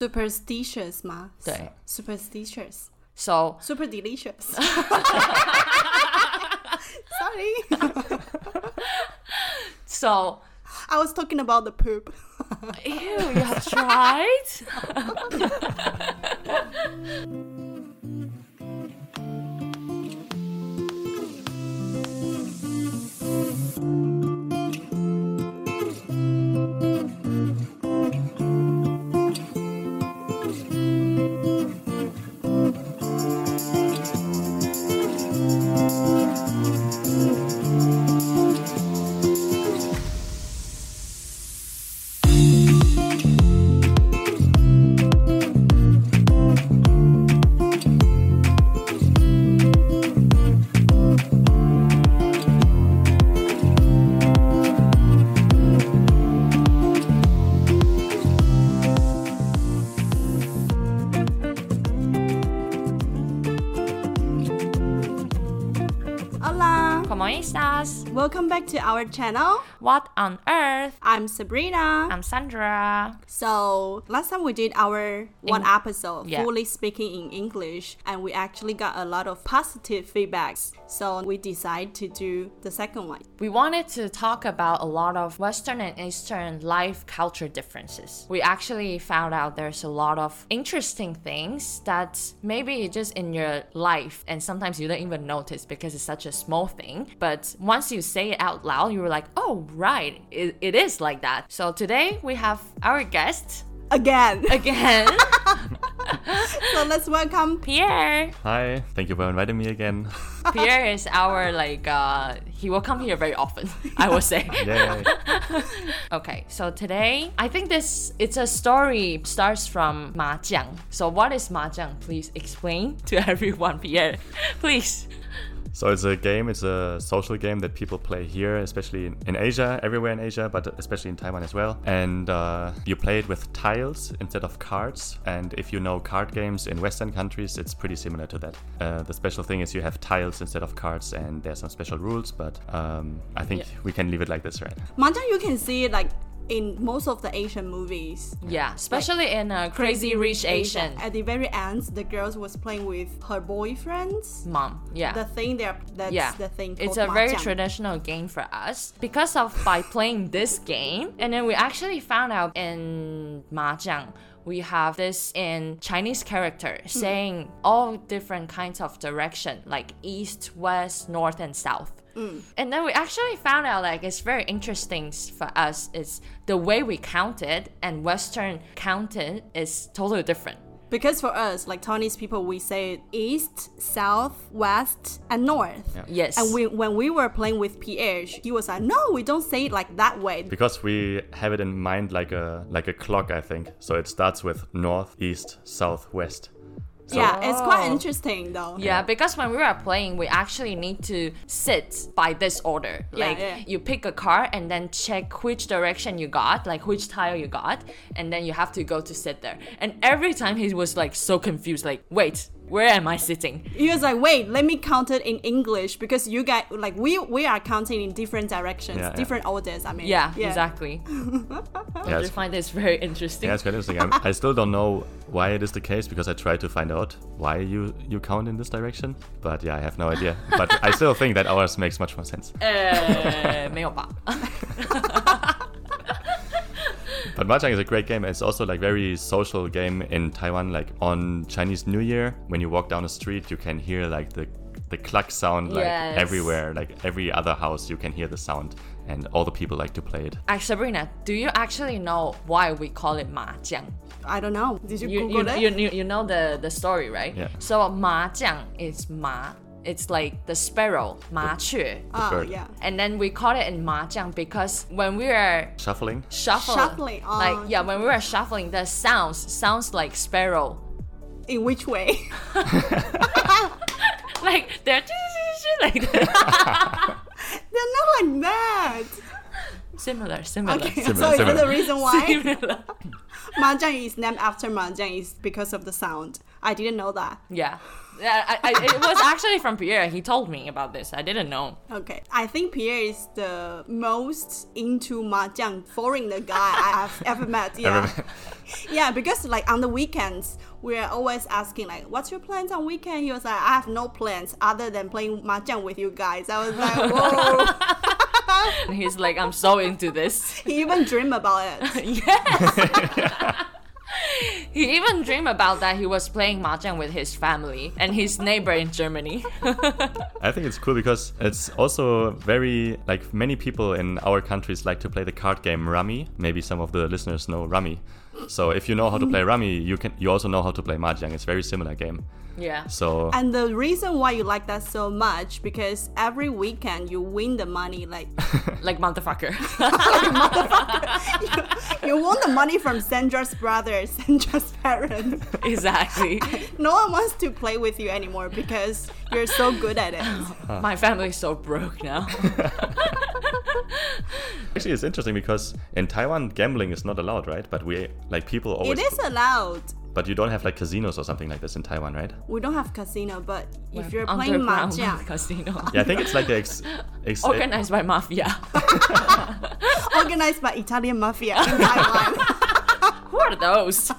superstitious 吗？对，superstitious。So Super delicious. Sorry. so I was talking about the poop. ew, you have tried? Welcome back to our channel. What on earth? I'm Sabrina. I'm Sandra. So last time we did our one In- episode yeah. fully speaking in English, and we actually got a lot of positive feedbacks. So we decided to do the second one. We wanted to talk about a lot of Western and Eastern life culture differences. We actually found out there's a lot of interesting things that maybe just in your life, and sometimes you don't even notice because it's such a small thing. But once you say it out loud, you're like, oh, right, it, it is like that. So today we have our guest Again. again, so let's welcome Pierre. Hi, thank you for inviting me again. Pierre is our like uh he will come here very often, I would say. Yay. Okay, so today I think this it's a story starts from mahjong. So what is mahjong? Please explain to everyone, Pierre. Please. So it's a game, it's a social game that people play here, especially in, in Asia, everywhere in Asia, but especially in Taiwan as well. And uh, you play it with tiles instead of cards. And if you know card games in Western countries, it's pretty similar to that. Uh, the special thing is you have tiles instead of cards, and there's some special rules, but um, I think Yeah. we can leave it like this, right? Mahjong. You can see like in most of the Asian movies. Yeah, especially in uh, Crazy Rich Asian. At the very end, the girls was playing with her boyfriends. Mom, yeah. The thing there, that's yeah, the thing. it's a very traditional game for us because of by playing this game, and then we actually found out in mahjong we have this in Chinese character saying all different kinds of direction like east, west, north, and south. And then we actually found out like it's very interesting for us is the way we count it and Western counted is totally different. Because for us, like Taiwanese people, we say east, south, west, and north. Yes. And we, when we were playing with Pierre, he was like, "No, we don't say it like that way." Because we have it in mind like a like a clock, I think. So it starts with north, east, south, west. So yeah, it's quite interesting though. Yeah, because when we were playing, we actually need to sit by this order. Yeah, like yeah. you pick a card and then check which direction you got, like which tile you got, and then you have to go to sit there. And every time he was like so confused, like, wait, where am I sitting? He was like, "Wait, let me count it in English because you guys like we we are counting in different directions, Yeah, yeah. different orders. I mean, Yeah, exactly. yeah, I it's, find this very interesting. yeah, it's quite interesting. I'm, I still don't know why it is the case because I tried to find out why you you count in this direction. But yeah, I have no idea. But I still think that ours makes much more sense. 呃，没有吧？ but mahjong is a great game. It's also like very social game in Taiwan. Like on Chinese New Year, when you walk down the street, you can hear like the the cluck sound like yes. everywhere. Like every other house, you can hear the sound, and all the people like to play it. Uh, Sabrina, do you actually know why we call it mahjong? I don't know. Did you, you Google you, it? You, you, you know the the story, right? Yeah. So mahjong is ma it's like the sparrow, ma chu. Oh, yeah. And then we call it in mahjong because when we are Shuffling? shuffling, Shuffling, oh. like yeah, when we are shuffling, the sounds sounds like sparrow. In which way? Like they're like that. They're not like that. similar, similar. Okay, Similar, so is that the reason why Similar. mahjong is named after mahjong is because of the sound. I didn't know that. Yeah. I, I, it was actually from Pierre. He told me about this. I didn't know. Okay, I think Pierre is the most into mahjong foreigner guy I have ever met. Yeah, yeah, because like on the weekends we're always asking like, "What's your plans on weekend?" He was like, "I have no plans other than playing mahjong with you guys." I was like, "Whoa!" And he's like, I'm so into this. he even dream about it. Yes. he even dreamed about that he was playing mahjong with his family and his neighbor in Germany. I think it's cool because it's also very like many people in our countries like to play the card game Rummy. Maybe some of the listeners know Rummy. So if you know how to play Rummy, you can you also know how to play Mahjong. It's a very similar game. Yeah. So And the reason why you like that so much because every weekend you win the money like Like motherfucker. you won the money from Sandra's brother, Sandra's parents. exactly. No one wants to play with you anymore because you're so good at it. My family's so broke now. actually, it's interesting because in Taiwan gambling is not allowed, right? But we like people always. It is allowed. But you don't have like casinos or something like this in Taiwan, right? We don't have casino, but if you're playing Underground mahjong, casino. Yeah, I think it's like the ex, ex Organized by mafia. organized by Italian mafia in Taiwan, Who are those?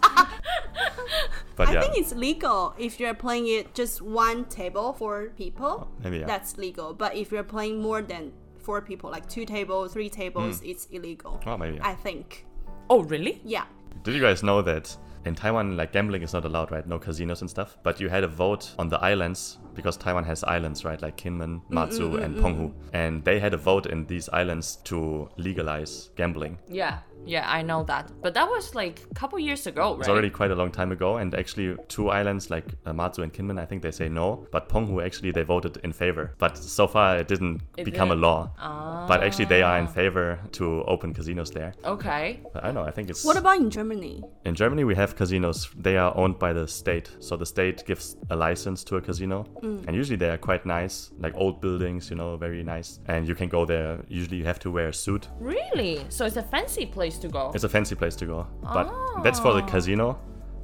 But yeah. I think it's legal if you're playing it just one table for people. Oh, maybe, yeah. That's legal. But if you're playing more than four people, like two tables, three tables, hmm. it's illegal. oh maybe. Yeah. I think. Oh, really? Yeah. Did you guys know that in Taiwan, like gambling is not allowed, right? No casinos and stuff. But you had a vote on the islands because Taiwan has islands, right? Like Kinmen, mm, Matsu, mm, mm, and Penghu. And they had a vote in these islands to legalize gambling. Yeah. Yeah, I know that. But that was like a couple years ago, right? It's already quite a long time ago. And actually, two islands like uh, Matsu and Kinmen, I think they say no. But Penghu, actually, they voted in favor. But so far, it didn't It become didn't? a law. Ah. But actually, they are in favor to open casinos there. Okay. But I don't know. I think it's. What about in Germany? In Germany, we have casinos. They are owned by the state. So the state gives a license to a casino. And usually they are quite nice, like old buildings, you know, very nice. And you can go there. Usually you have to wear a suit. Really? So it's a fancy place to go. It's a fancy place to go. But that's for the Oh. casino.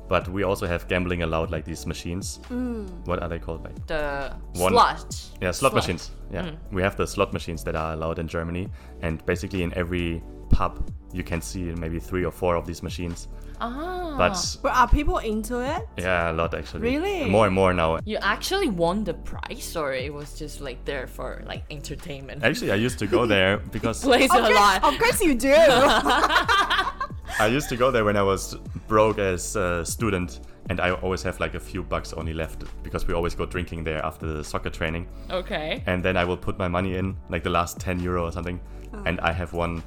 But we also have gambling allowed, like these machines. Mm. What are they called? Like the One- slot. yeah, slot machines. Yeah, mm. we have the slot machines that are allowed in Germany, and basically in every pub you can see maybe three or four of these machines. Ah. But But are people into it? yeah, a lot actually. Really? More and more now. You actually won the prize, or it was just like there for like entertainment? Actually, I used to go there because Plays a lot. of course you do. I used to go there when I was broke as a student, and I always have like a few bucks only left because we always go drinking there after the soccer training. Okay. And then I will put my money in, like the last 10 euro or something, and I have won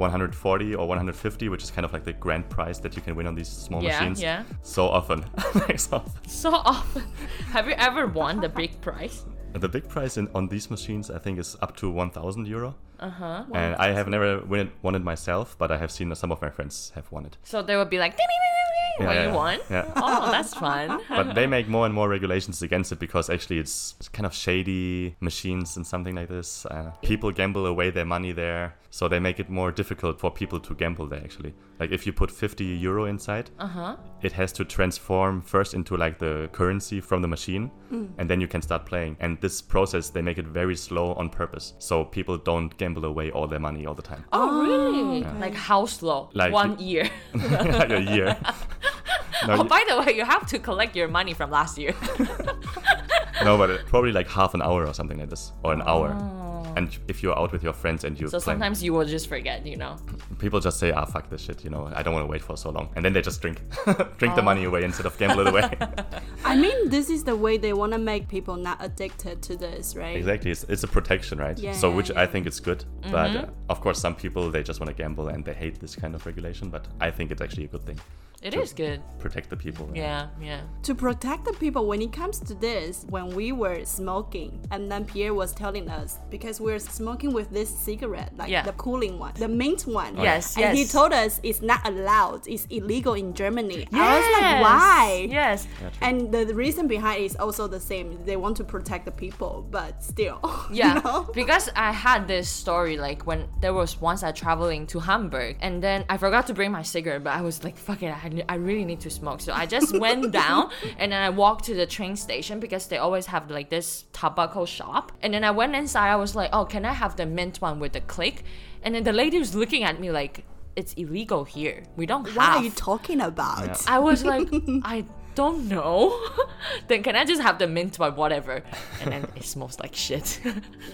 140 or 150, which is kind of like the grand prize that you can win on these small Yeah, machines. yeah. So often. So often. So often. Have you ever won the big prize? The big prize in, on these machines, I think, is up to 1,000 euro. Uh huh. And I have never win it, won it myself, but I have seen some of my friends have won it. So they would be like, "Ding, ding, ding, ding, ding," when Yeah, you yeah, won. yeah. Oh, that's fun. but they make more and more regulations against it because actually it's kind of shady machines and something like this. Uh, people gamble away their money there, so they make it more difficult for people to gamble there. Actually, like if you put 50 euro inside, Uh huh. it has to transform first into like the currency from the machine, and then you can start playing. And this process they make it very slow on purpose, so people don't gamble away all their money all the time, Oh, really? Like how slow? Like One you- year. like a year. No, oh, you- by the way, you have to collect your money from last year. no, but it, probably like half an hour or something like this, or an hour. And if you're out with your friends and you so play, sometimes you will just forget, you know. people just say, "Ah, fuck this shit," you know. I don't want to wait for so long, and then they just drink, drink Oh. the money away instead of gamble it away. I mean, this is the way they want to make people not addicted to this, right? exactly, it's, it's a protection, right? yeah, so, Yeah, which yeah. I think is good, but Mm-hmm. uh, of course, some people they just want to gamble and they hate this kind of regulation. But I think it's actually a good thing. It True. is good. Protect the people. Yeah, yeah. To protect the people, when it comes to this, when we were smoking, and then Pierre was telling us because we're smoking with this cigarette, like Yeah. the cooling one, the mint one. Oh, yes, And he told us it's not allowed. It's illegal in Germany. I was like, why? Yes. And the, the reason behind is also the same. They want to protect the people, but still. Yeah, You know? because I had this story like when there was once I traveling to Hamburg and then I forgot to bring my cigarette, but I was like, fuck it, I ne- I really need to smoke. So I just went down and then I walked to the train station because they always have like this tobacco shop. And then I went inside. I was like, oh, can I have the mint one with the click? And then the lady was looking at me like, it's illegal here. We don't What have. are you talking about? I was like, I don't know. then can I just have the mint one, whatever? And then it smells like shit.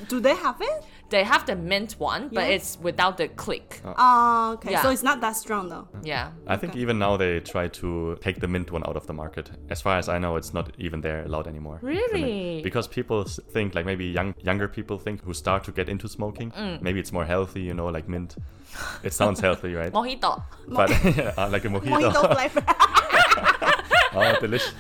Do they have it? They have the mint one, but Yeah. it's without the click. Oh, okay. Yeah. So it's not that strong though. Yeah. I think even now they try to take the mint one out of the market. As far as I know, it's not even there allowed anymore. Really? Because people think, like maybe young younger people think who start to get into smoking, Mm. maybe it's more healthy, you know, like mint. It sounds healthy, right? Mojito. But uh, like a mojito. Mojito flavor. oh, delicious.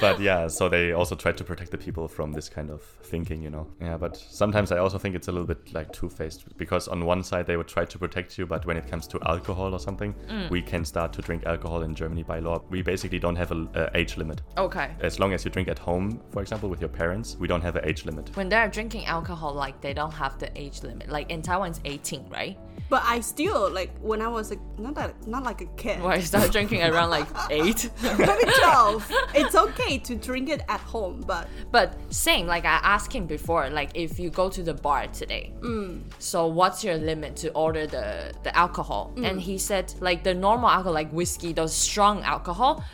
But yeah, so they also try to protect the people from this kind of thinking, you know. Yeah, but sometimes I also think it's a little bit like two-faced because on one side they would try to protect you, but when it comes to alcohol or something, we can start to drink alcohol in Germany by law. We basically don't have a uh, age limit. Okay. As long as you drink at home, for example, with your parents, we don't have an age limit. When they're drinking alcohol, like they don't have the age limit. Like in Taiwan, it's 18, right? but I still like when I was a not that not like a kid. Where I started drinking around like eight. Maybe twelve. it's okay to drink it at home, but But same, like I asked him before, like if you go to the bar today, mm. so what's your limit to order the the alcohol? Mm. And he said like the normal alcohol, like whiskey, those strong alcohol,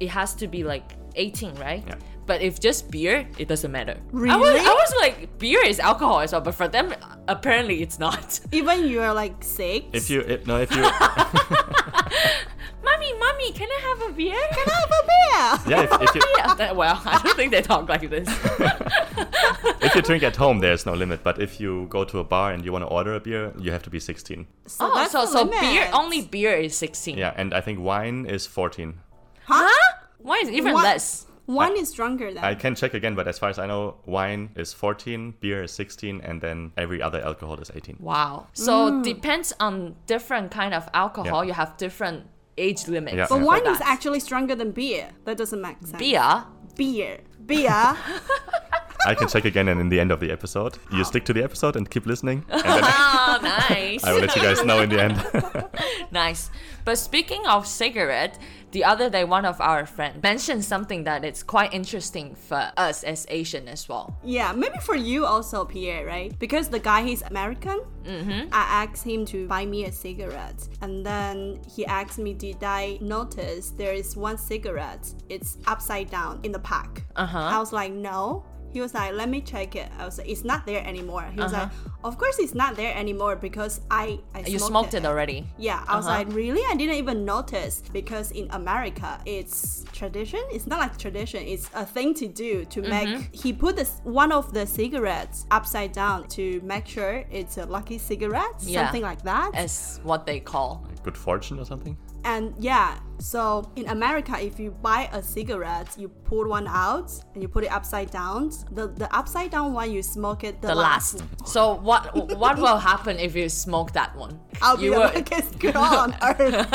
it has to be like 18, right? Yeah. But if just beer, it doesn't matter. I was, Really? I was like, beer is alcohol as well, but for them, apparently it's not. even you're like six. If you it, no, if you mommy, mommy, can I have a beer? Can I have a beer. yeah, if, if you yeah, that, well, I don't think they talk like this. if you drink at home, there's no limit. But if you go to a bar and you want to order a beer, you have to be 16. So oh, that's so the so beer only beer is 16. Yeah, and I think wine is 14. Huh? Why is even What? less? One is stronger than. I can check again, but as far as I know, wine is 14, beer is 16, and then every other alcohol is 18. Wow. So mm. depends on different kind of alcohol. Yeah. You have different age limits. Yeah. but Yeah. wine is actually stronger than beer. That doesn't make sense. beer. Beer. Beer. I can check again, and in the end of the episode, you oh. stick to the episode and keep listening, and Oh, ah, nice. I will let you guys know in the end. nice. But speaking of cigarette, the other day one of our friends mentioned something that it's quite interesting for us as Asian as well. yeah, maybe for you also, Pierre, right? Because the guy he's American. Mm-hmm. I asked him to buy me a cigarette, and then he asked me, "Did I notice there is one cigarette? It's upside down in the pack." Uh-huh. I was like, "No." He was like, "Let me check it." I was like, "It's not there anymore." He was like, "Of course it's not there anymore because I I Uh-huh. You smoked it already. Yeah, I was Uh-huh. like, really? I didn't even notice because in America, it's tradition. It's not like tradition. It's a thing to do to Mm-hmm. make. He put this one of the cigarettes upside down to make sure it's a lucky cigarette, Yeah. something like that. As what they call. Good fortune or something? And yeah, so in America, if you buy a cigarette, you pull one out and you put it upside down. The the upside down one, you smoke it the, The last. So what what will happen if you smoke that one? I'll be you the will, luckiest girl on earth.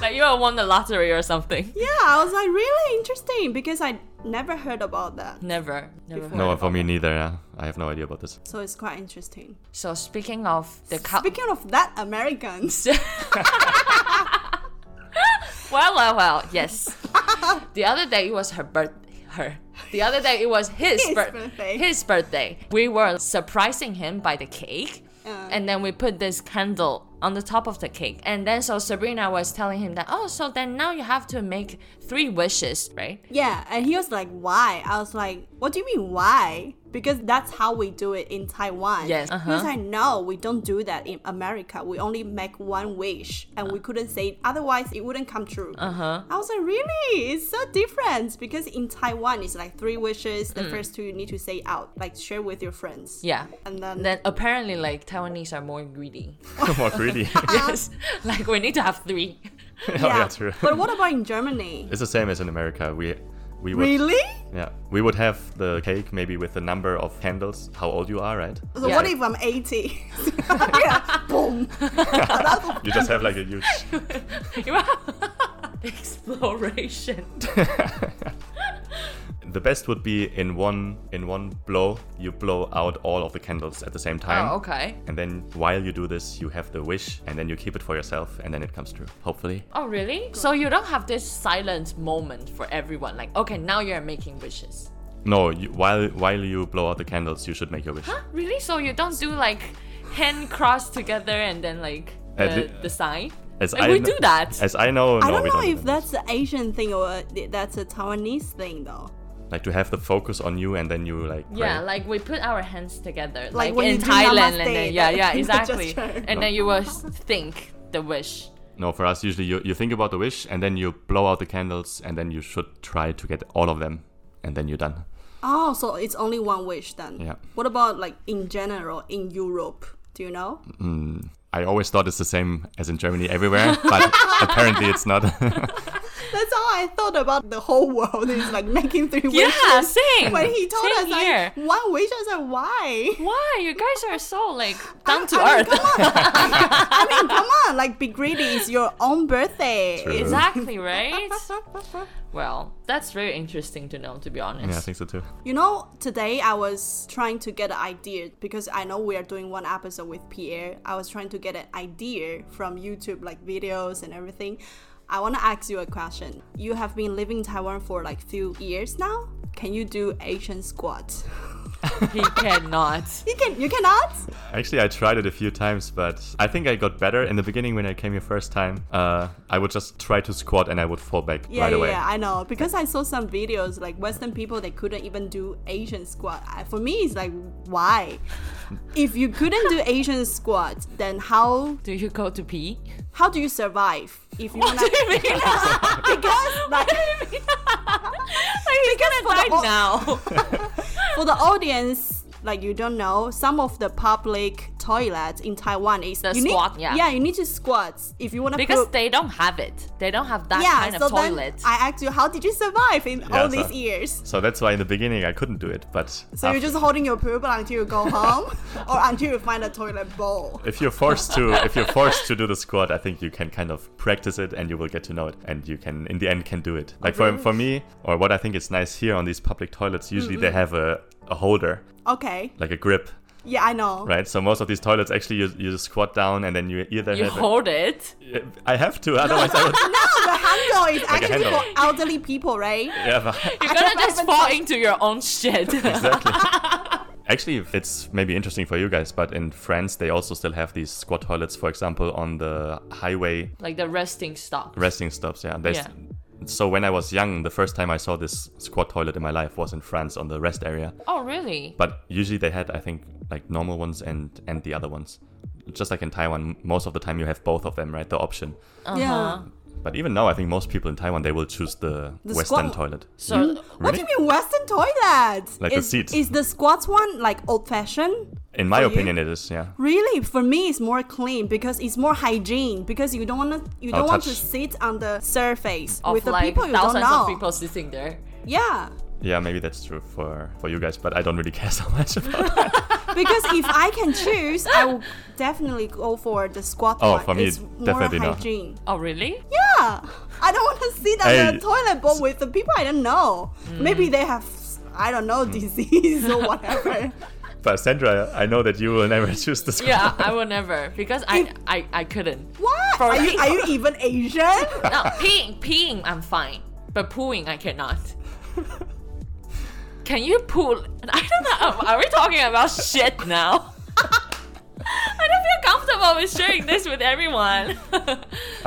like you will won the lottery or something. Yeah, I was like, really interesting because I never heard about that. Never, never. Before. No, of for me neither. Yeah. I have no idea about this. So it's quite interesting. So speaking of the cup. Speaking of that, Americans. Well, well, well, yes. the other day it was her birth her. The other day it was his, His bir- birthday. His birthday. We were surprising him by the cake. Uh. and then we put this candle on the top of the cake. And then so Sabrina was telling him that, oh, so then now you have to make three wishes, right? Yeah, and he was like, why? I was like, what do you mean, why? Because that's how we do it in Taiwan. Yes, He was uh-huh. like, no, we don't do that in America. We only make one wish, and we couldn't say it. Otherwise, it wouldn't come true. Uh-huh. I was like, really? It's so different. Because in Taiwan, it's like three wishes. Mm. The first two you need to say out, like share with your friends. Yeah. And then, Then apparently like Taiwanese are more greedy. More greedy. yes. Like we need to have three. oh, yeah, true. but what about in Germany? It's the same as in America. We we would Really? yeah we would have the cake maybe with the number of candles, how old you are, right? So Yeah. what if I'm 80? yeah, boom. You just have like a huge. Exploration. The best would be in one in one blow, you blow out all of the candles at the same oh, time. Oh, okay. And then while you do this, you have the wish, and then you keep it for yourself, and then it comes true. Hopefully. Oh, really? So you don't have this silent moment for everyone. Like, okay, now you're making wishes. No, you, while while you blow out the candles, you should make your wish. Huh? Really? So you don't do like hand crossed together and then like the, the- the sign? As Like, we kn- do that. As I know, no, I don't know don't. do if that. that's an Asian thing or that's a Taiwanese thing though. Like to have the focus on you, and then you like. Yeah, pray. like we put our hands together, Like like, when in Thailand, namaste, and then yeah, yeah, exactly. gesture. And then you will think the wish. No, for us, usually you, you think about the wish and then you blow out the candles and then you should try to get all of them and then you're done. Oh, so it's only one wish then. Yeah. What about like in general in Europe? Do you know? Mm, I always thought it's the same as in Germany everywhere, but apparently it's not. That's all I thought about the whole world is like making three wishes. Yeah, same. When he told Same us here. like one wish, I said why? Why you guys are so like down to I mean, earth? come on. I mean, come on. Like, be greedy. It's your own birthday. True. exactly right. Well, that's very interesting to know, to be honest. yeah, I think so too. You know, today I was trying to get an idea because I know we are doing one episode with Pierre. I was trying to get an idea from YouTube, like videos and everything. I want to ask you a question. You have been living in Taiwan for like few years now. Can you do Asian squats? he cannot. You can. You cannot. Actually, I tried it a few times, but I think I got better. In the beginning, when I came here first time, uh, I would just try to squat and I would fall back Yeah, right yeah, away. yeah, I know because I saw some videos like Western people they couldn't even do Asian squat. For me, it's like why? If you couldn't do Asian squat, then how Do you go to pee? how do you survive? If you What wanna, do you mean? because like like gonna for the now. for the audience, like you don't know, some of the public toilets in Taiwan is The you squat, need, yeah. yeah, you need to squat if you wanna because put, they don't have it. They don't have that yeah. kind so of then toilet. I asked you, how did you survive in Yeah, all so- these years? So that's why in the beginning I couldn't do it. But So you're just holding your poop until you go home, or until you find a toilet bowl. if you're forced to if you're forced to do the squat, I think you can kind of practice it and you will get to know it, and you can in the end can do it. Like for for me, or what I think is nice here on these public toilets, usually they have a, a holder, Okay. like a grip, Yeah, I know. right? So most of these toilets actually you, you just squat down and then you either you have hold it. it. I have to, otherwise I would. No, the handle is a actually handle. for elderly people, right? Yeah, but You're gonna don't just fall touch- into your own shit. exactly. Actually, it's maybe interesting for you guys, but in France they also still have these squat toilets, for example, on the highway like the resting stop. resting stops. Yeah. There's, Yeah. So when I was young, the first time I saw this squat toilet in my life was in France on the rest area. Oh really? But usually they had, I think, like normal ones and and the other ones. Just like in Taiwan, most of the time you have both of them, right? The option. Uh-huh. Yeah. But even now, I think most people in Taiwan they will choose the, The Western squat- toilet. So What do you mean Western toilet? Like the is, seats. Is the squats one like old fashioned? In my For you? opinion, it is. Yeah. Really, for me, it's more clean because it's more hygiene. Because you don't want to, you Oh, don't want to sit on the surface of with the like people you don't thousands know. of people sitting there. Yeah, Yeah, maybe that's true for for you guys, but I don't really care so much about that. because if I can choose, I will definitely go for the squat Oh, one. for me, it's more definitely not. Oh really? Yeah, I don't want to sit on Hey. the toilet bowl with the people I don't know. Mm. Maybe they have, I don't know, Mm. disease or whatever. But Sandra, I know that you will never choose the squat. Yeah, I will never because I I, I couldn't. what? For Are you, are you even Asian? No, peeing peeing I'm fine, but pooing I cannot. Can you poo? I don't know. Are we talking about shit now? I don't feel comfortable with sharing this with everyone.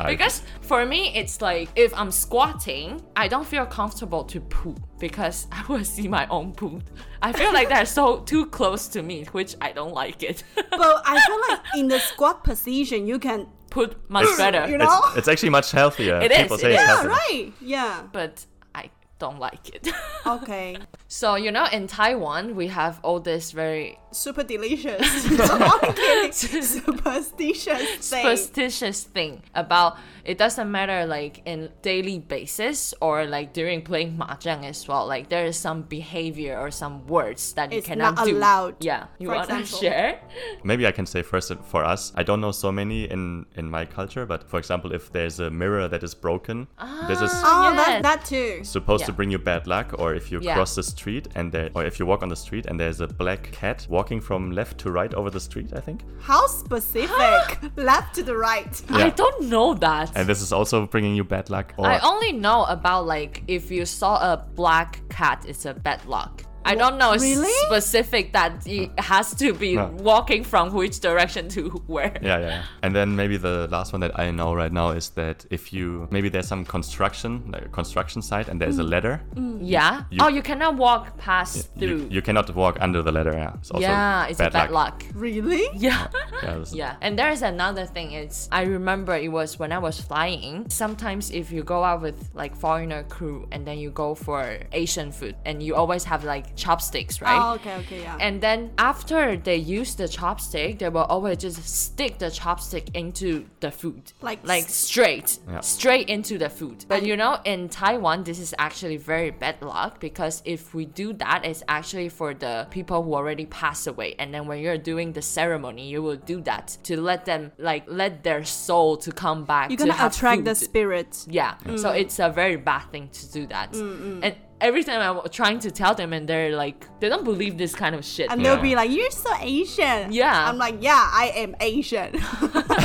Because for me, it's like if I'm squatting, I don't feel comfortable to poop because I will see my own poop. I feel like they're so too close to me, which I don't like it. but I feel like in the squat position, you can. Put much better. You know? It's, it's actually much healthier. It is, People it say it's is. Yeah, healthier. right. Yeah. but I don't like it. Okay. So, you know, in Taiwan, we have all this very super delicious. Superstitious thing. superstitious thing about it doesn't matter like in daily basis or like during playing mahjong as well. Like there is some behavior or some words that you It's cannot not do. allowed, Yeah, you for wanna example. share? Maybe I can say first for us, I don't know so many in in my culture, but for example, if there's a mirror that is broken, this is ah, oh, Yes. that, that too. supposed to bring you bad luck or if you Yeah. cross the street and there or if you walk on the street and there's a black cat walking from left to right over the street i think How specific. Left to the right. I don't know that. and this is also bringing you bad luck or I only know about like if you saw a black cat, it's a bad luck. I don't know Really? specific that it has to be No. walking from which direction to where. yeah, yeah, yeah. And then maybe the last one that I know right now is that if you maybe there's some construction, like a construction site, and there's a mm. ladder, mm. Yeah. You- oh, you cannot walk past you, through. you cannot walk under the ladder. Yeah, it's also yeah, it's a bad luck. Really? Yeah. Oh, yeah, Yeah, and there's another thing. It's I remember it was when I was flying. Sometimes if you go out with like foreigner crew and then you go for Asian food and you always have like chopsticks, right? Oh, okay, okay, yeah. And then after they use the chopstick, they will always just stick the chopstick into the food, Like like straight, Yeah. straight into the food. But you know, in Taiwan, this is actually very bad luck because if we do that, it's actually for the people who already passed away. And then when you're doing the ceremony, you will do that to let them like let their soul to come back. You're gonna have attract the food. spirit. Yeah. So it's a very bad thing to do that. Mm, And every time I'm trying to tell them, and they're like, they don't believe this kind of shit. And they'll be like, "You're so Asian." Yeah. I'm like, "Yeah, I am Asian."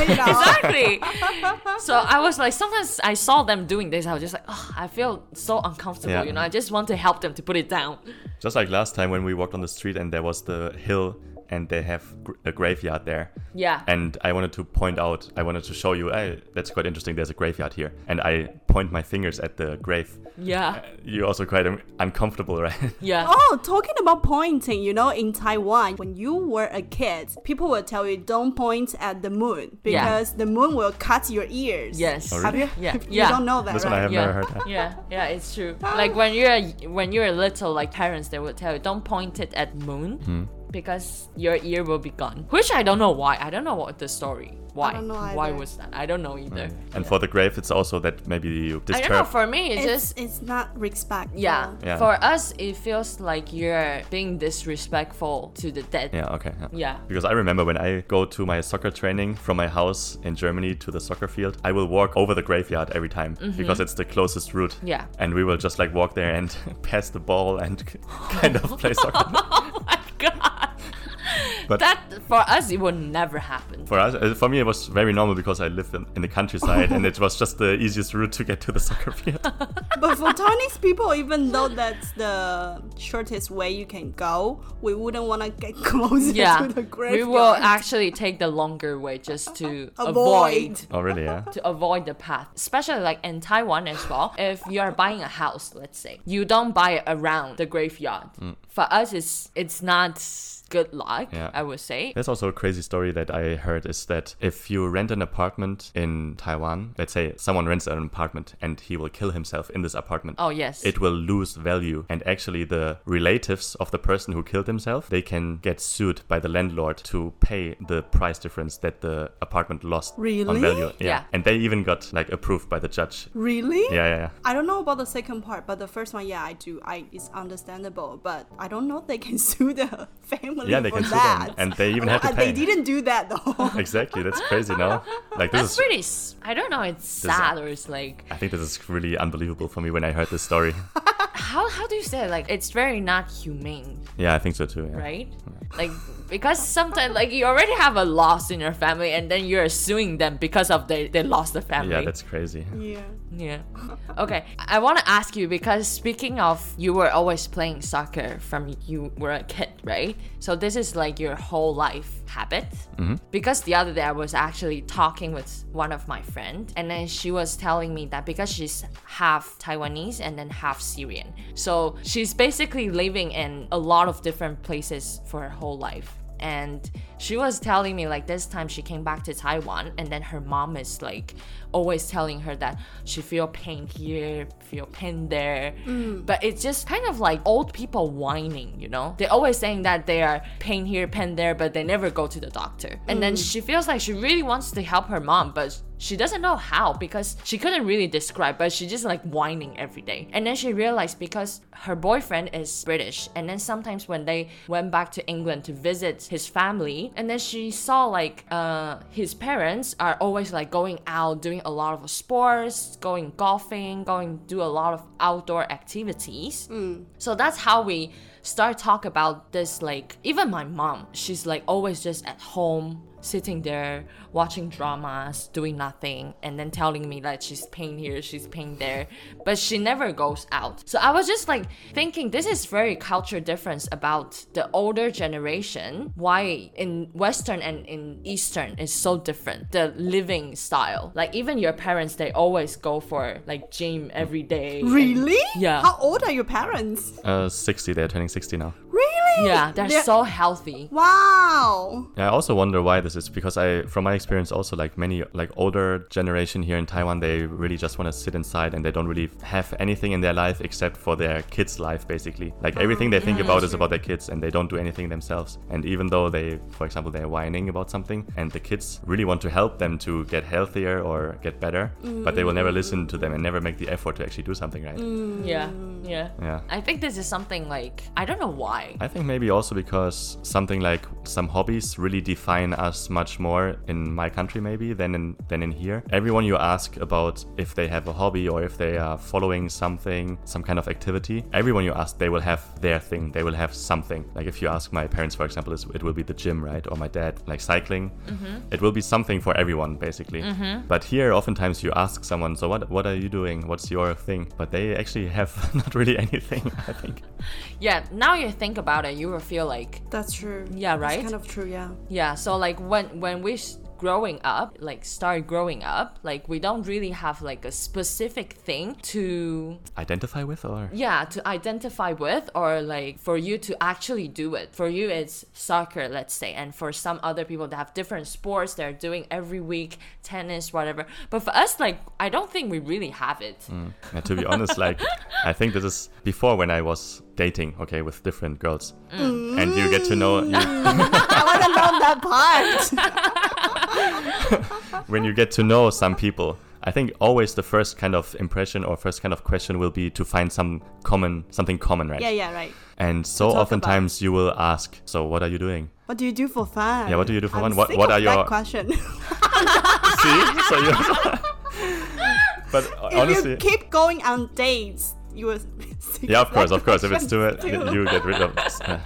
you know? exactly. so I was like, sometimes I saw them doing this, I was just like, oh, I feel so uncomfortable. Yeah. You know, I just want to help them to put it down. Just like last time when we walked on the street and there was the hill and they have gr- a graveyard there. Yeah. And I wanted to point out, I wanted to show you, hey, that's quite interesting. There's a graveyard here. And I point my fingers at the grave. yeah. You're also quite um, uncomfortable, right? Yeah. Oh, talking about pointing, you know, in Taiwan, when you were a kid, people will tell you don't point at the moon Yeah. because the moon will cut your ears. Yes. Oh, Have you? Yeah. You Yeah. don't know that, this right? one I have yeah. never heard. that. yeah, yeah, it's true. Like when you're when you're little, like parents, they would tell you don't point it at moon Hmm. Because your ear will be gone. Which I don't know why. I don't know what the story. Why? don't know why was that? I don't know either. And for the grave, it's also that maybe you I don't know. For me, it's, It's, just it's not respect. Yeah. Yeah. For us, it feels like you're being disrespectful to the dead. Yeah, okay. Yeah. Yeah. Because I remember when I go to my soccer training from my house in Germany to the soccer field, I will walk over the graveyard every time because it's the closest route. Mm-hmm. Yeah. And we will just like walk there and pass the ball and kind of play soccer. Oh my god. But- that for us, it would never happen. For us, uh, for me, it was very normal because I lived in, in the countryside and it was just the easiest route to get to the soccer field. But for Chinese people, even though that's the shortest way you can go, we wouldn't want to get closer Yeah. to the graveyard. We will actually take the longer way just to Avoid. avoid oh, really? Yeah. to avoid the path. Especially like in Taiwan as well. If you are buying a house, let's say, you don't buy it around the graveyard. For us, it's it's not good luck. Yeah. I would say. There's also a crazy story that I heard is that if you rent an apartment in Taiwan, let's say someone rents an apartment and he will kill himself in this apartment. Oh yes. It will lose value, and actually, the relatives of the person who killed himself they can get sued by the landlord to pay the price difference that the apartment lost on Really? value. Yeah. and they even got like approved by the judge. Really? Yeah, yeah, yeah. I don't know about the second part, but the first one, yeah, I do. I it's understandable, but I don't know if they can sue the family Yeah, they for can sue that. them, and they even have to Uh, pay. They didn't do that though. Exactly, that's crazy. No, like this That's is. pretty. s- I don't know. It's is- sad or it's like I think this is really unbelievable for me when I heard this story. how how do you say it? like it's very not humane, yeah, I think so too. Yeah. right? Like because sometimes like you already have a loss in your family and then you're suing them because of they they lost the family. Yeah, that's crazy. yeah. Yeah. Okay. I want to ask you because speaking of you were always playing soccer from you were a kid, right? So this is like your whole life habit. Mm-hmm. Because the other day I was actually talking with one of my friend, and then she was telling me that because she's half Taiwanese and then half Syrian, so she's basically living in a lot of different places for her whole life. and she was telling me like this time she came back to Taiwan and then her mom is like always telling her that she feel pain here, feel pain there. Mm. But it's just kind of like old people whining, you know? They're always saying that they are pain here, pain there, but they never go to the doctor. And then mm. she feels like she really wants to help her mom, but she doesn't know how because she couldn't really describe, but she just like whining every day. And then she realized because her boyfriend is British, and then sometimes when they went back to England to visit his family, and then she saw like uh, his parents are always like going out doing a lot of sports, going golfing, going do a lot of outdoor activities. So that's how we start talk about this like even my mom she's like always just at home sitting there watching dramas doing nothing and then telling me that she's pain here she's pain there but she never goes out so i was just like thinking this is very culture difference about the older generation why in western and in eastern is so different the living style like even your parents they always go for like gym every day and- Really? Yeah. How old are your parents? Uh, 60, they're turning 60 now. Really? yeah they're, They're- so healthy Wow. Yeah, I also wonder why this is because I, from my experience, also like many like older generation here in Taiwan, they really just want to sit inside and they don't really have anything in their life except for their kids' life, basically. Like ah, everything they think about is about their kids, and they don't do anything themselves. And even though they, for example, they're whining about something, and the kids really want to help them to get healthier or get better, but they will never listen to them and never make the effort to actually do something right. Mm. Yeah, yeah. Yeah. I think this is something like I don't know why. I think maybe also because something like some hobbies really define us much more in my country maybe than in than in here. Everyone you ask about if they have a hobby or if they are following something, some kind of activity, everyone you ask they will have their thing. They will have something. Like if you ask my parents for example, it will be the gym, right? Or my dad like cycling. Mm-hmm. It will be something for everyone basically. Mm-hmm. But here oftentimes you ask someone, so what what are you doing? What's your thing? But they actually have not really anything, I think. Yeah, now you think about it, you will feel like That's true. Yeah, right? kind of true, yeah. yeah. So like when when we growing up, like start growing up, like we don't really have like a specific thing to Identify with or yeah to identify with or like for you to actually do it. For you, it's soccer, let's say, and for some other people, that have different sports they're doing every week, tennis, whatever. But for us, like I don't think we really have it. Mm. Yeah, to be honest, like I think this is before when I was dating, okay, with different girls, mm. and you get to know mm. you, I want to know that part. when you get to know some people. I think always the first kind of impression or first kind of question will be to find some common, something common, right? yeah, yeah, right. And so talk about. oftentimes you will ask, so what are you doing? What do you do for fun? Yeah, what do you do for I'm fun? What- what are that your- question? See, so you. but if honestly, you keep going on dates, you will. yeah, of course, of course. If it's too, question you get rid of. uh,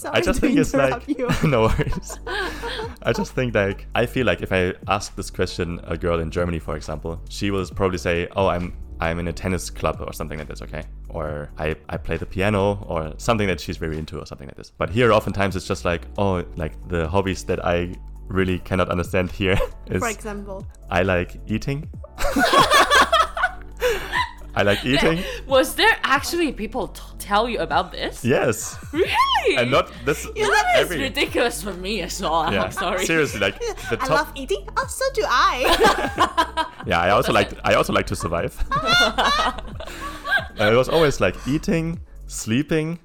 Sorry I just think it's like no worries. I just think like I feel like if I ask this question a girl in Germany, for example, she will probably say, "Oh, I'm I'm in a tennis club or something like this, okay?" Or I I play the piano or something that she's very into or something like this. But here, oftentimes it's just like, oh, like the hobbies that I really cannot understand here is For example, I like eating. I like eating. Was there actually people t- tell you about this? Yes, Really? and not this. That is every. ridiculous for me as well. Yeah, I'm sorry. seriously, like the top... I love eating. Oh, so do I. Yeah, I also like I also like to survive. It was always like eating, sleeping,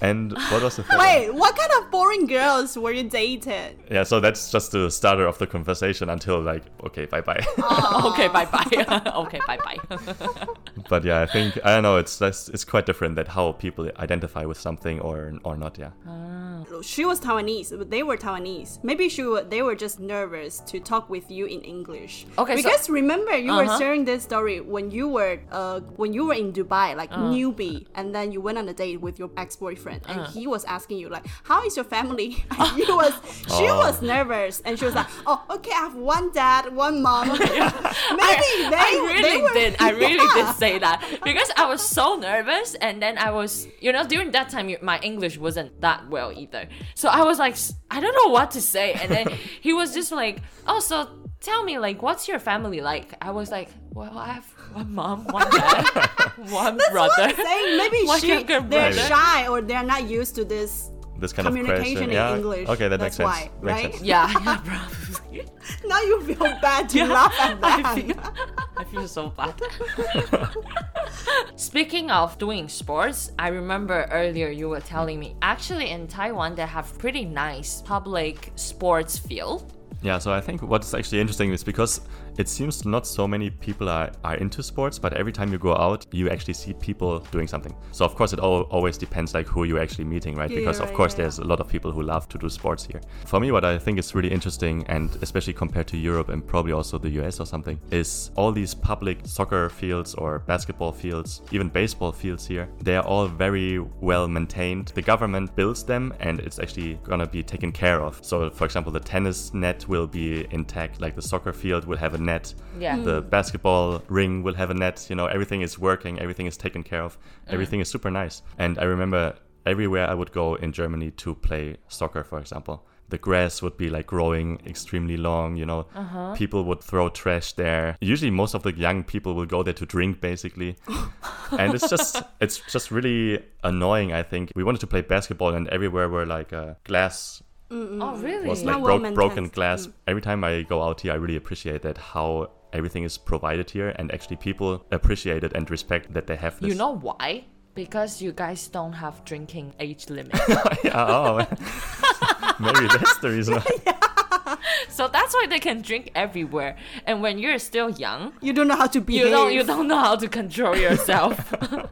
and what was the third? one? Wait, what kind of boring girls were you dated? Yeah, so that's just the starter of the conversation until like okay, bye bye. okay, bye bye. okay, bye bye. but yeah, I think I don't know. It's that's, it's quite different that how people identify with something or or not. Yeah. She was Taiwanese, but they were Taiwanese. Maybe she were, they were just nervous to talk with you in English. Okay, so- because remember you were Uh-huh. sharing this story when you were uh when you were in Dubai, like newbie, and then you went on a date with your ex boyfriend, and uh. he was asking you like, "How is your family?" And you was she Oh. was nervous, and she was like, "Oh, okay, I have one dad, one mom." Maybe they I really they were, did. I really Yeah. did say that because I was so nervous, and then I was, you know, during that time, my English wasn't that well either. So I was like, I don't know what to say, and then he was just like, "Oh, so tell me, like, what's your family like?" I was like, "Well, I have one mom, one dad, one That's what brother." I'm saying. Maybe One she, they're brother. shy or they're not used to this this kind of Communication question. in yeah. English, Okay, that that's makes sense. why, Makes right? sense. Yeah, yeah, probably. now you feel bad to laugh at that. I feel, I feel so bad. Speaking of doing sports, I remember earlier you were telling me actually in Taiwan they have pretty nice public sports field. Yeah, so I think what's actually interesting is because it seems not so many people are, are into sports, but every time you go out, you actually see people doing something. So of course, it all, always depends like who you're actually meeting, right? Yeah, because of right, course, yeah. there's a lot of people who love to do sports here. For me, what I think is really interesting, and especially compared to Europe and probably also the US or something, is all these public soccer fields or basketball fields, even baseball fields here. They are all very well maintained. The government builds them, and it's actually gonna be taken care of. So, for example, the tennis net will be intact, like the soccer field will have a net. Yeah. The mm. basketball ring will have a net. You know, everything is working, everything is taken care of, mm. everything is super nice. And I remember everywhere I would go in Germany to play soccer, for example. The grass would be like growing extremely long, you know. Uh-huh. People would throw trash there. Usually, most of the young people will go there to drink, basically. and it's just, it's just really annoying. I think we wanted to play basketball, and everywhere were like uh, glass Oh really? was like well broke, broken maintained. glass. Mm. Every time I go out here, I really appreciate that how everything is provided here, and actually people appreciate it and respect that they have this. you know why? Because you guys don't have drinking age limit. yeah, oh, maybe that's the reason. so that's why they can drink everywhere. And when you're still young, You don't know how to behave. you don't you don't know how to control yourself.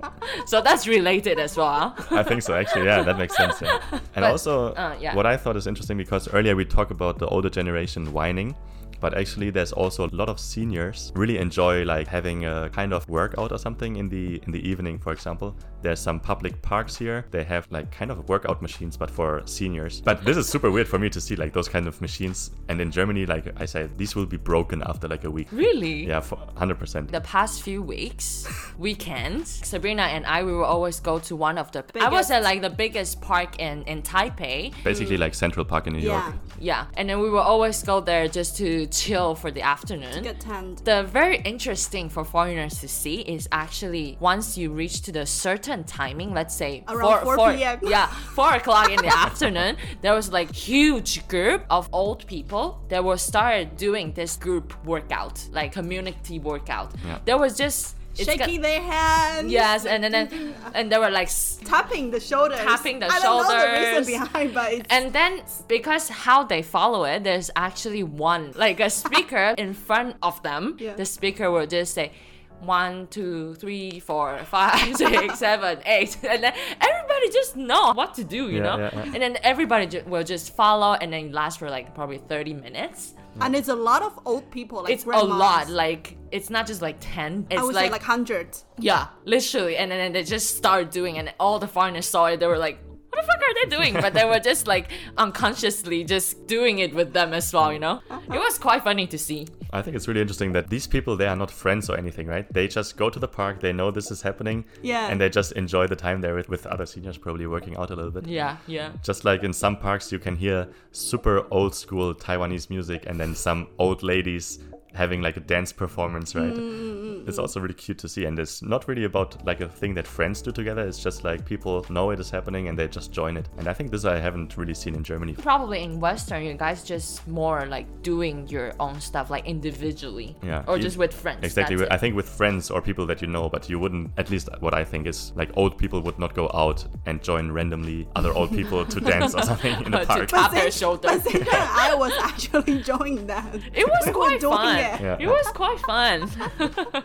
so that's related as well. I think so, actually. Yeah, that makes sense. Yeah. And But, also, uh, yeah. what I thought is interesting because earlier we talked about the older generation whining. But actually, there's also a lot of seniors really enjoy like having a kind of workout or something in the in the evening. For example, there's some public parks here. They have like kind of workout machines, but for seniors. But this is super weird for me to see like those kind of machines. And in Germany, like I said, these will be broken after like a week. Really? Yeah, for 100%. the past few weeks, weekends, Sabrina and I, we will always go to one of the. I was at like the biggest park in in Taipei. Basically, like Central Park in New Yeah. York. Yeah, and then we will always go there just to chill for the afternoon. Get tanned. The very interesting for foreigners to see is actually once you reach to the certain timing, let's say Around 4 p.m.. Yeah, four o'clock in the afternoon, there was like huge group of old people that will start doing this group workout, like community workout. Yeah. There was just it's got- Shaking their hands. yes, and then and, and they were like tapping the shoulders. Tapping the I don't know the reason behind, but it's And then because how they follow it, there's actually one like a speaker in front of them. Yeah. The speaker will just say one, two, three, four, five, six, seven, eight, and then everybody just know what to do, you Yeah, know. yeah, yeah. And then everybody ju- will just follow, and then last for like probably thirty minutes. And it's a lot of old people. Like it's a lot. Like it's not just like ten. It's I would like, say like hundreds. yeah, literally. And then they just start doing, and all the foreigners saw it. They were like, "What the fuck are they doing?" But they were just like unconsciously just doing it with them as well. You know, uh-huh. it was quite funny to see. I think it's really interesting that these people they are not friends or anything, right? They just go to the park, they know this is happening, Yeah. and they just enjoy the time there with, with other seniors, probably working out a little bit. Yeah, yeah. Just like in some parks, you can hear super old school Taiwanese music, and then some old ladies having like a dance performance, right? Mm, mm, mm, it's also really cute to see, and it's not really about like a thing that friends do together. It's just like people know it is happening and they just join it. And I think this I haven't really seen in Germany. Probably in Western, you guys just more like doing your own stuff, like individually, Yeah, or you- just with friends. Exactly. that's I it. think with friends or people that you know, but you wouldn't. At least what I think is like old people would not go out and join randomly other old people to dance or something in the To park. tap their But shoulders. I was actually enjoying that. It was We were quite doing fun. it. Yeah. It was quite fun.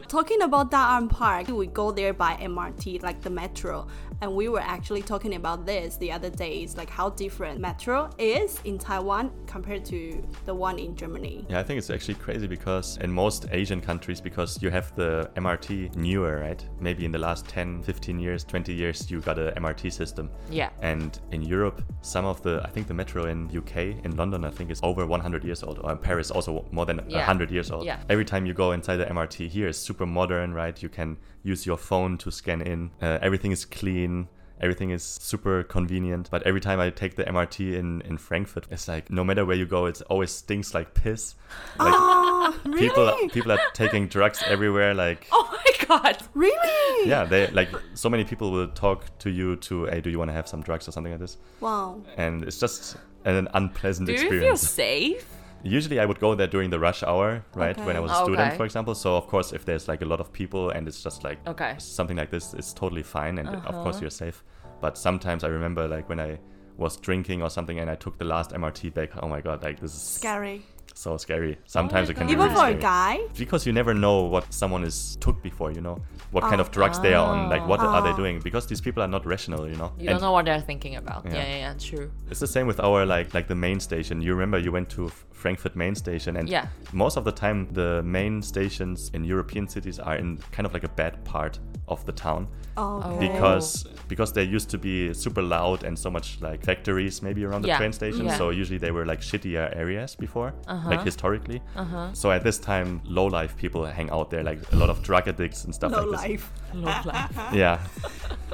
Talking about Da'an um, Park, we go there by MRT, like the metro. And we were actually talking about this the other days, like how different metro is in Taiwan compared to the one in Germany. Yeah, I think it's actually crazy because in most Asian countries, because you have the MRT newer, right? Maybe in the last 10, 15 years, 20 years, you got a MRT system. Yeah. And in Europe, some of the, I think the metro in UK, in London, I think is over 100 years old, or in Paris also more than Yeah. 100 years old. Yeah. Every time you go inside the MRT here is super modern, right? You can use your phone to scan in. Uh, everything is clean. Everything is super convenient. But every time I take the MRT in, in Frankfurt, it's like no matter where you go, it always stinks like piss. Like Oh, really? people people are taking drugs everywhere. Like oh my god. god. Really? Yeah, they like so many people will talk to you to, hey, do you want to have some drugs or something like this? Wow. And it's just an unpleasant Do you feel experience. safe? Usually, I would go there during the rush hour, right, when I was a student, Okay. for example. So of course, if there's like a lot of people and it's just like Okay. something like this, it's totally fine, and of course Uh-huh. you're safe. But sometimes I remember like when I was drinking or something and I took the last MRT back. Oh my god, like this is Scary. So scary. Sometimes my it can be God. Even really for a guy. because you never know what someone is took before. You know what kind Oh. of drugs they are on. Like what are they Oh. doing? Because these people are not rational. You know. You And don't know what they're thinking about. Yeah, Yeah. yeah, yeah, true. It's the same with our like like the main station. You remember you went to F- Frankfurt main station, and Yeah. most of the time the main stations in European cities are in kind of like a bad part of the town Okay. because because there used to be super loud and so much like factories maybe around the Yeah. train station. Yeah. So usually they were like shittier areas before, Uh-huh. Like uh-huh. historically. Uh-huh. So at this time, low life people hang out there, like a lot of drug addicts and stuff Low like this. life. Low life. Yeah,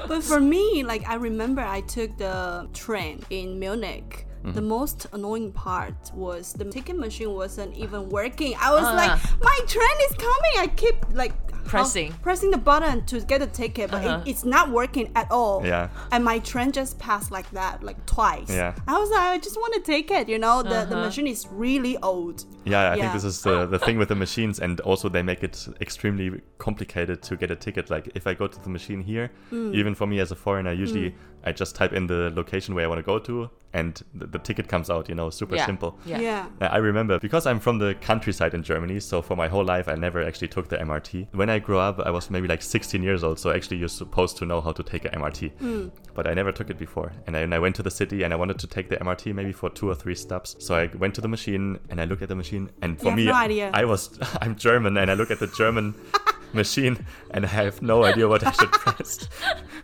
But for me, like I remember I took the train in Munich. Mm-hmm. The most annoying part was the ticket machine wasn't even working. I was Ah. like, my train is coming. I keep like how- Pressing. pressing the button to get a ticket, but Uh-huh. it, it's not working at all. Yeah. And my train just passed like that, like twice. Yeah. I was like, I just want to take it. You know, the, the Uh-huh. machine is really old. yeah. I Yeah. think this is the, the thing with the machines, and also they make it extremely complicated to get a ticket. Like if I go to the machine here, Mm. even for me as a foreigner, usually I just type in the location where I want to go to, and the, the ticket comes out. You know, super Yeah. simple. Yeah. yeah. I remember because I'm from the countryside in Germany, so for my whole life I never actually took the MRT. When I grew up, I was maybe like 16 years old, so actually you're supposed to know how to take a MRT. Hmm. But I never took it before. And I, and I went to the city and I wanted to take the MRT maybe for two or three stops. So I went to the machine and I look at the machine, and for have me, no idea. I was I'm German and I look at the German machine and I have no idea what I should press,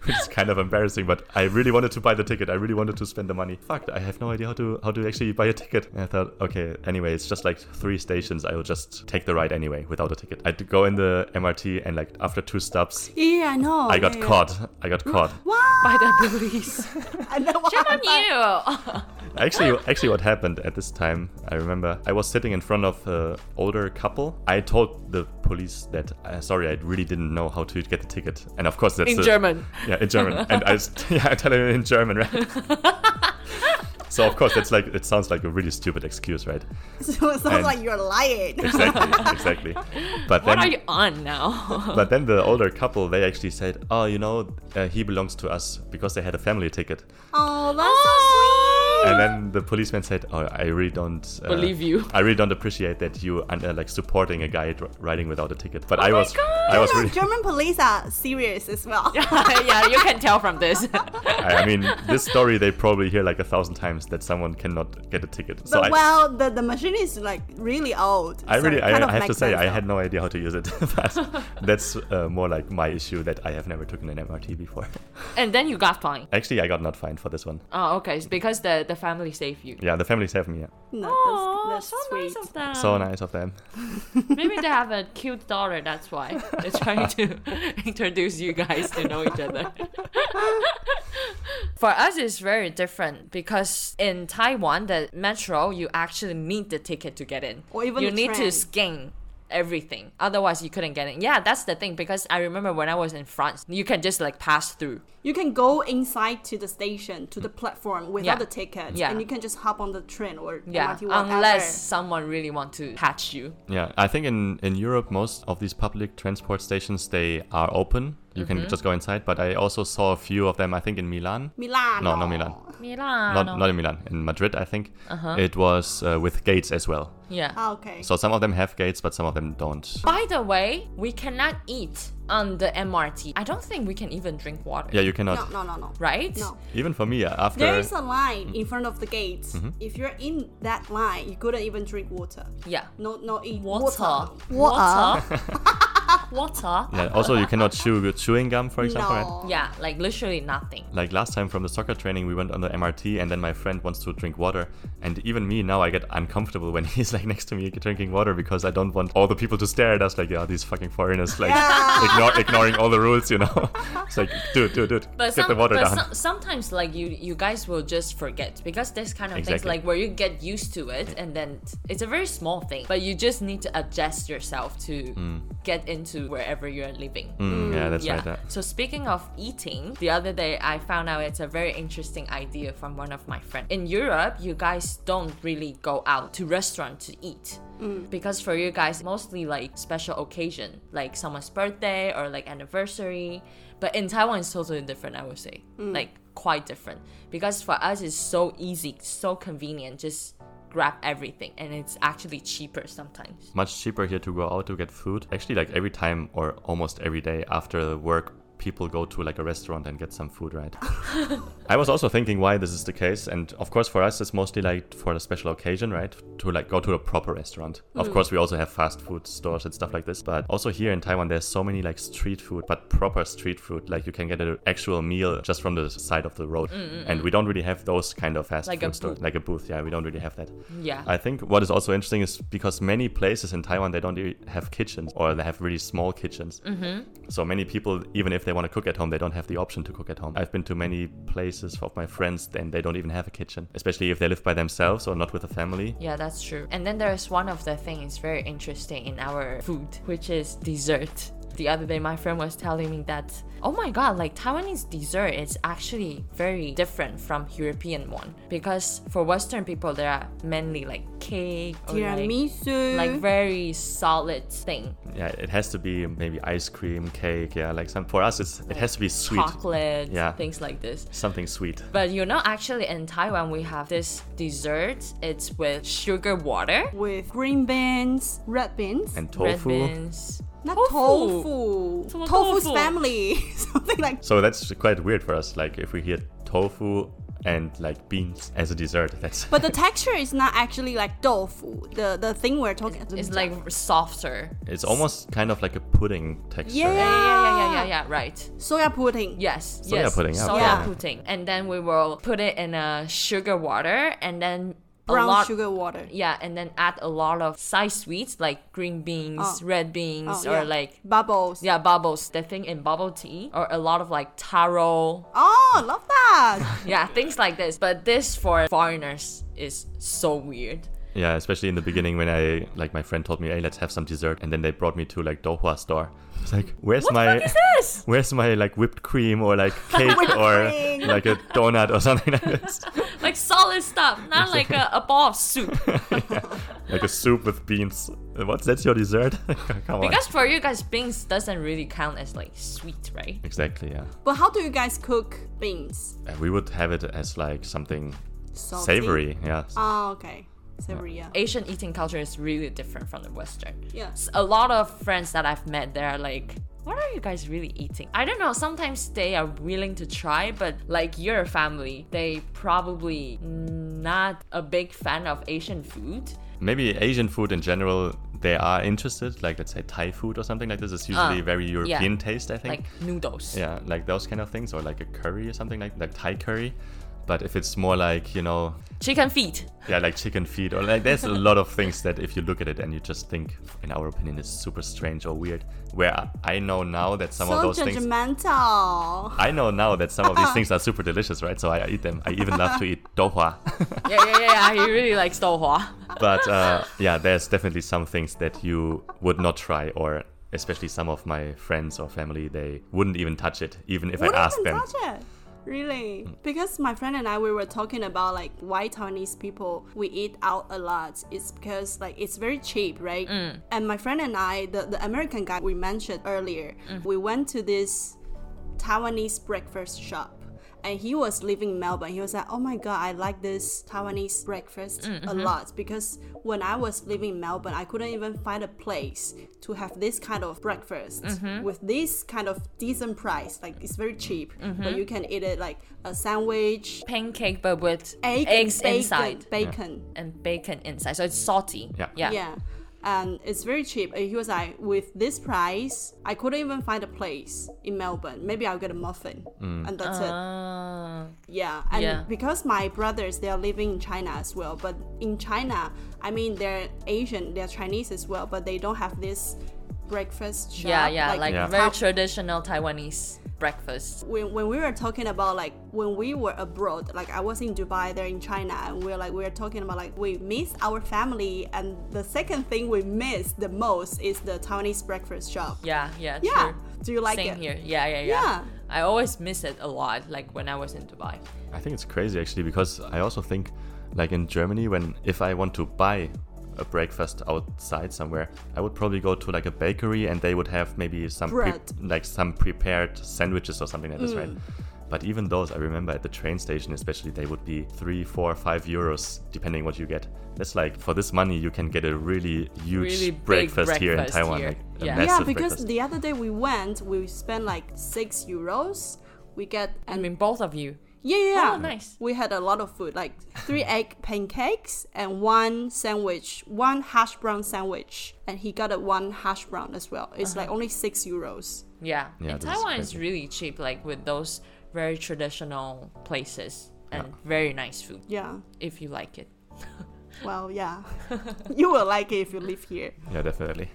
which is kind of embarrassing. But I really wanted to buy the ticket. I really wanted to spend the money. Fuck, I have no idea how to how to actually buy a ticket. And I thought, okay, anyway, it's just like three stations. I will just take the ride anyway without a ticket. I'd go in the MRT and like after two stops, Yeah, I know. I got yeah, yeah. caught. I got caught. What? By the police. I know what Shame on you. Actually, actually, what happened at this time, I remember, I was sitting in front of an older couple. I told the police that, uh, sorry, I really didn't know how to get the ticket, and of course that's In the- German. Yeah, in German, and I, s- yeah, I tell him in German, right? so of course that's like it sounds like a really stupid excuse, right? So it sounds And- like you're lying. Exactly, exactly. But What then, are you on now? but then the older couple, they actually said, oh, you know, uh, he belongs to us because they had a family ticket. Oh, that's so sweet. And then the policeman said, "Oh, I really don't uh, Believe you. I really don't appreciate that you are uh, like supporting a guy dr- riding without a ticket." But I Oh my was, God. I was really, German police are serious as well. yeah, you can tell from this. I, I mean, this story they probably hear like a thousand times that someone cannot get a ticket. So But I, well, the, the machine is like really old. I so really, it I, I have to say, sense I had no idea how to use it. but that's uh, more like my issue that I have never taken an MRT before. and then you got fined. Actually, I got not fined for this one. Oh, okay. It's because the, the family saved you. Yeah, the family saved me. Yeah. No, Oh, that's, so sweet. nice of them. So nice of them. Maybe they have a cute daughter. That's why they're trying to introduce you guys to know each other. For us, it's very different because in Taiwan, the metro you actually need the ticket to get in, Or even you the need train. to scan everything. Otherwise, you couldn't get in. Yeah, that's the thing because I remember when I was in France, you can just like pass through. You can go inside to the station, to the platform without Yeah. the ticket, Yeah. and you can just hop on the train or Yeah, whatever. unless someone really want to catch you. Yeah, I think in, in Europe, most of these public transport stations they are open. You Mm-hmm. can just go inside. But I also saw a few of them. I think in Milan. Milan. No, no Milan. Milan. Not not in Milan. In Madrid, I think Uh-huh. it was uh, with gates as well. Yeah. Ah, okay. So some of them have gates, but some of them don't. By the way, we cannot eat on the MRT. I don't think we can even drink water. Yeah, you cannot. no, no, no, no. Right? No. Even for me, uh, after There is a line Mm-hmm. in front of the gates. If you're in that line, you couldn't even drink water. Yeah. No, no, eat Water. Water. Water. yeah, also you cannot chew chewing gum, for example. Right? Yeah, like literally nothing. Like last time from the soccer training, we went on the MRT, and then my friend wants to drink water, and even me now I get uncomfortable when he's like next to me drinking water because I don't want all the people to stare at us like, yeah, these fucking foreigners, like ignore, ignoring all the rules, you know. it's like, dude, dude, dude, But, get some, the water but down. some- sometimes like you you guys will just forget because this kind of things like where you get used to it and then it's a very small thing but you just need to adjust yourself to Mm. get into to wherever you're living. Mm, yeah, that's Yeah. right. Yeah. So speaking of eating, the other day I found out it's a very interesting idea from one of my friends. In Europe, you guys don't really go out to restaurant to eat. Because for you guys, mostly like special occasion, like someone's birthday or like anniversary. But in Taiwan, it's totally different. I would say, like quite different. Because for us, it's so easy, so convenient. Just grab everything, and it's actually cheaper sometimes. Much cheaper here to go out to get food. Actually, like every time or almost every day after work, people go to like a restaurant and get some food, right? I was also thinking why this is the case, and of course for us it's mostly like for a special occasion, right? To like go to a proper restaurant. Of hmm. course we also have fast food stores and stuff like this, but also here in Taiwan there's so many like street food, but proper street food. Like you can get an actual meal just from the side of the road, mm, mm, and mm. we don't really have those kind of fast Like food stores, like a booth. Yeah, we don't really have that. Yeah. I think what is also interesting is because many places in Taiwan they don't have kitchens or they have really small kitchens. Mm-hmm. So many people, even if they want to cook at home, they don't have the option to cook at home. I've been to many places of my friends, and they don't even have a kitchen, especially if they live by themselves or not with a family. Yeah, that's true. And then there's one of the things very interesting in our food, which is dessert. The other day, my friend was telling me that, oh my god, like Taiwanese dessert is actually very different from European one because for Western people, there are mainly like cake or like, Tiramisu. like very solid thing, Yeah, it has to be maybe ice cream, cake. Yeah, like some for us, it's it has to be sweet, chocolate, Yeah. things like this. something sweet. But you know, actually in Taiwan, we have this dessert. It's with sugar water, with green beans, red beans, And red tofu. beans. Not tofu. tofu. Tofu's tofu. family, something like. So that's quite weird for us. Like if we hear tofu and like beans as a dessert, that's But the texture is not actually like tofu. The the thing we're talking. It's like softer. it's almost kind of like a pudding texture. Yeah. Yeah, yeah, yeah, yeah, yeah, yeah, right. soya pudding. Yes, Soya yes. pudding, yeah, Soya yeah. pudding. And then we will put it in a sugar water and then a Brown lot, sugar water. Yeah, and then add a lot of side sweets like green beans, Oh. red beans, Oh, or yeah. like bubbles. yeah, bubbles. The thing in bubble tea, or a lot of like taro. Oh, love that. Yeah, things like this. But this for foreigners is so weird. Yeah, especially in the beginning when I like my friend told me, "Hey, let's have some dessert," and then they brought me to like Douhua store. It's like, where's my What is this? where's my like whipped cream or like cake or cream. like a donut or something like this, Like solid stuff, not like a, a ball of soup. like a soup with beans. What's that's your dessert? Come on. Because for you guys, beans doesn't really count as like sweet, right? Exactly, yeah. but how do you guys cook beans? Uh, We would have it as like something Salty? savory, yeah. Oh, okay. Savory, yeah. Asian eating culture is really different from the Western. Yeah. a lot of friends that I've met, they're like, what are you guys really eating? I don't know. Sometimes they are willing to try, but like your family, they probably not a big fan of Asian food. Maybe Asian food in general, they are interested. Like let's say Thai food or something like this is usually Ah, very European taste, I think. Like noodles. yeah, like those kind of things, or like a curry or something like like Thai curry. But if it's more like you know, Chicken feet. yeah, like chicken feet or like there's a lot of things that if you look at it and you just think, in our opinion, is super strange or weird. Where I- I know now that some of So those things. judgmental. I know now that some of these things are super delicious, right? So I eat them. I even love to eat douhua. Yeah, yeah, yeah. yeah. He really likes douhua. but uh, yeah, there's definitely some things that you would not try, or especially some of my friends or family, they wouldn't even touch it, even if Wouldn't I asked even them. Really? Because my friend and I we were talking about like why Taiwanese people we eat out a lot. It's because like it's very cheap, right? Mm. And my friend and I, the, the American guy we mentioned earlier, mm. we went to this Taiwanese breakfast shop. And he was living in Melbourne. He was like, "Oh my god, I like this Taiwanese breakfast mm, a mm-hmm. lot because when I was living in Melbourne, I couldn't even find a place to have this kind of breakfast mm-hmm. with this kind of decent price. Like it's very cheap, but mm-hmm. you can eat it like a sandwich, Pancake, but with egg, eggs bacon, inside bacon. and bacon inside. So it's salty. Yeah. Yeah. Yeah. And it's very cheap. And he was like, with this price, I couldn't even find a place in Melbourne. Maybe I'll get a muffin. And that's it. Ah. Yeah. And Yeah. because my brothers, they are living in China as well. But in China, I mean, they're Asian, they're Chinese as well, but they don't have this breakfast shop. yeah, yeah, like, Yeah. very traditional Taiwanese. Breakfast. when, when we were talking about like when we were abroad like i was in dubai there in china and we are like we are talking about like we miss our family and the second thing we miss the most is the taiwanese breakfast shop Yeah, yeah, Yeah. true. do you like Same it here. Yeah, yeah, yeah, Yeah. I always miss it a lot, like when I was in Dubai. I think it's crazy actually because I also think like in Germany when if I want to buy a breakfast outside somewhere, I would probably go to like a bakery and they would have maybe some pre- like some prepared sandwiches or something like this, Mm. right? But even those, I remember at the train station, especially, they would be three, four, five euros, depending what you get. That's like for this money, you can get a really huge Really big breakfast, here in Taiwan, here. like Yeah. yeah because breakfast. the other day we went we spent like six euros we get I mean, both of you. Yeah yeah, yeah. Oh, nice. we had a lot of food like three egg pancakes and one sandwich one hash brown sandwich and he got a one hash brown as well it's Uh-huh. like only six euros Yeah. Yeah, and this is Taiwan is really cheap, like with those very traditional places and Yeah. very nice food yeah if you like it. Well, yeah. you will like it if you live here. yeah, definitely.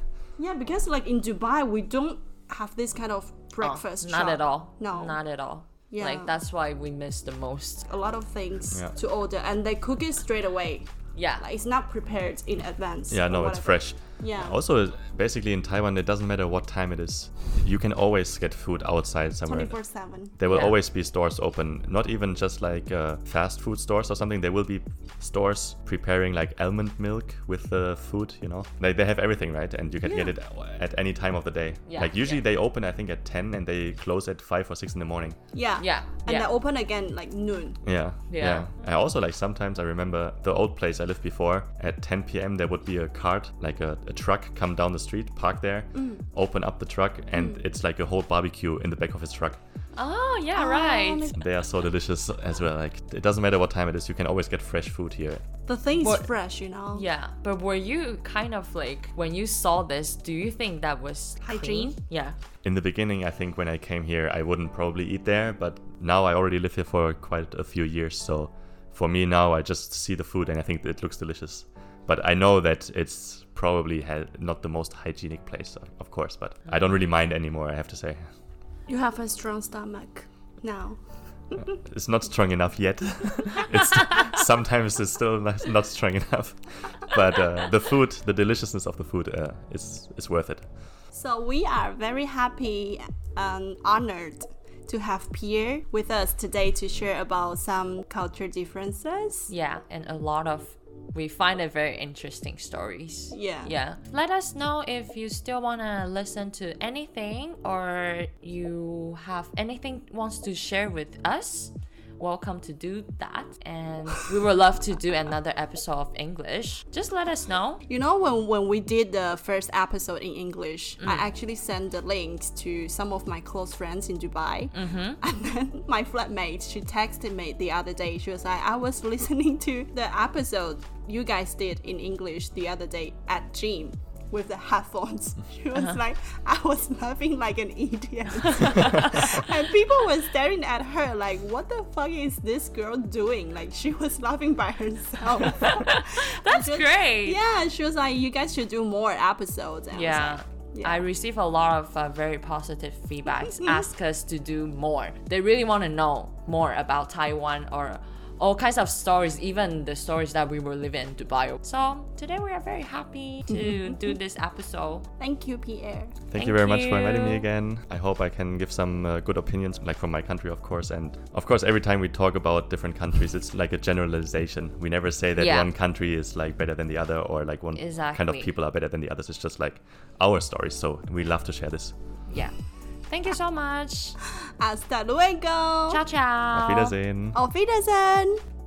Yeah, because like in Dubai, we don't have this kind of Oh, breakfast. not shop. at all. No. Not at all. Yeah. Like that's why we miss the most. A lot of things Yeah. to order, and they cook it straight away. Yeah. Like it's not prepared in advance. Yeah, or no, it's fresh. Yeah. Also, basically in Taiwan, it doesn't matter what time it is. You can always get food outside somewhere. 24 7. There will Yeah. always be stores open, not even just like uh, fast food stores or something. There will be stores preparing like almond milk with the food, you know. They, they have everything, right? And you can get it at any time of the day. Yeah, like usually yeah. they open, I think, at 10 and they close at 5 or 6 in the morning. Yeah. Yeah, And yeah. they open again like noon. Yeah. Yeah. I also like sometimes I remember the old place I lived before. At 10 p.m. there would be a cart, like a, a truck, come down the street, park there, Mm. open up the truck, and it's like a whole barbecue in the back of his truck. Oh yeah, Oh, right. They are so delicious as well. Like it doesn't matter what time it is, you can always get fresh food here. The thing is What- fresh, you know? Yeah, but were you kind of like when you saw this? Do you think that was Hygiene? clean? Yeah. In the beginning, I think when I came here, I wouldn't probably eat there, but now I already live here for quite a few years, so for me now I just see the food and I think it looks delicious. But I know that it's probably had not the most hygienic place, of- of course, but I don't really mind anymore, I have to say. You have a strong stomach now. It's not strong enough yet. it's sometimes it's still not, not strong enough, but uh, the food, the deliciousness of the food, uh, is is worth it. So we are very happy and honored to have Pierre with us today to share about some culture differences. Yeah, and a lot of we find it very interesting stories. Yeah. Yeah. Let us know if you still want to listen to anything or you have anything wants to share with us. Welcome to do that. And we would love to do another episode of English. Just let us know. You know, when, when we did the first episode in English, I Mm. actually sent the links to some of my close friends in Dubai. Mm-hmm. And then my flatmate, she texted me the other day. She was like, I was listening to the episode you guys did in English the other day at gym with the headphones. She was Uh-huh. like, I was laughing like an idiot. and people were staring at her like, what the fuck is this girl doing? Like, she was laughing by herself. That's Just- great. Yeah, she was like, you guys should do more episodes. And Yeah. yeah. I receive a lot of uh, very positive feedbacks. ask us to do more. They really want to know more about Taiwan or all kinds of stories, even the stories that we were living in Dubai. So today we are very happy to do this episode. Thank you, Pierre. Thank, Thank you very much for inviting me again. I hope I can give some uh, good opinions, like from my country, of course. And of course, every time we talk about different countries, it's like a generalization. We never say that Yeah. one country is like better than the other, or like one kind of people are better than the others. It's just like our stories. So we love to share this. Yeah. Thank you so much. Hasta luego. Ciao, ciao. Auf Wiedersehen. Auf Wiedersehen.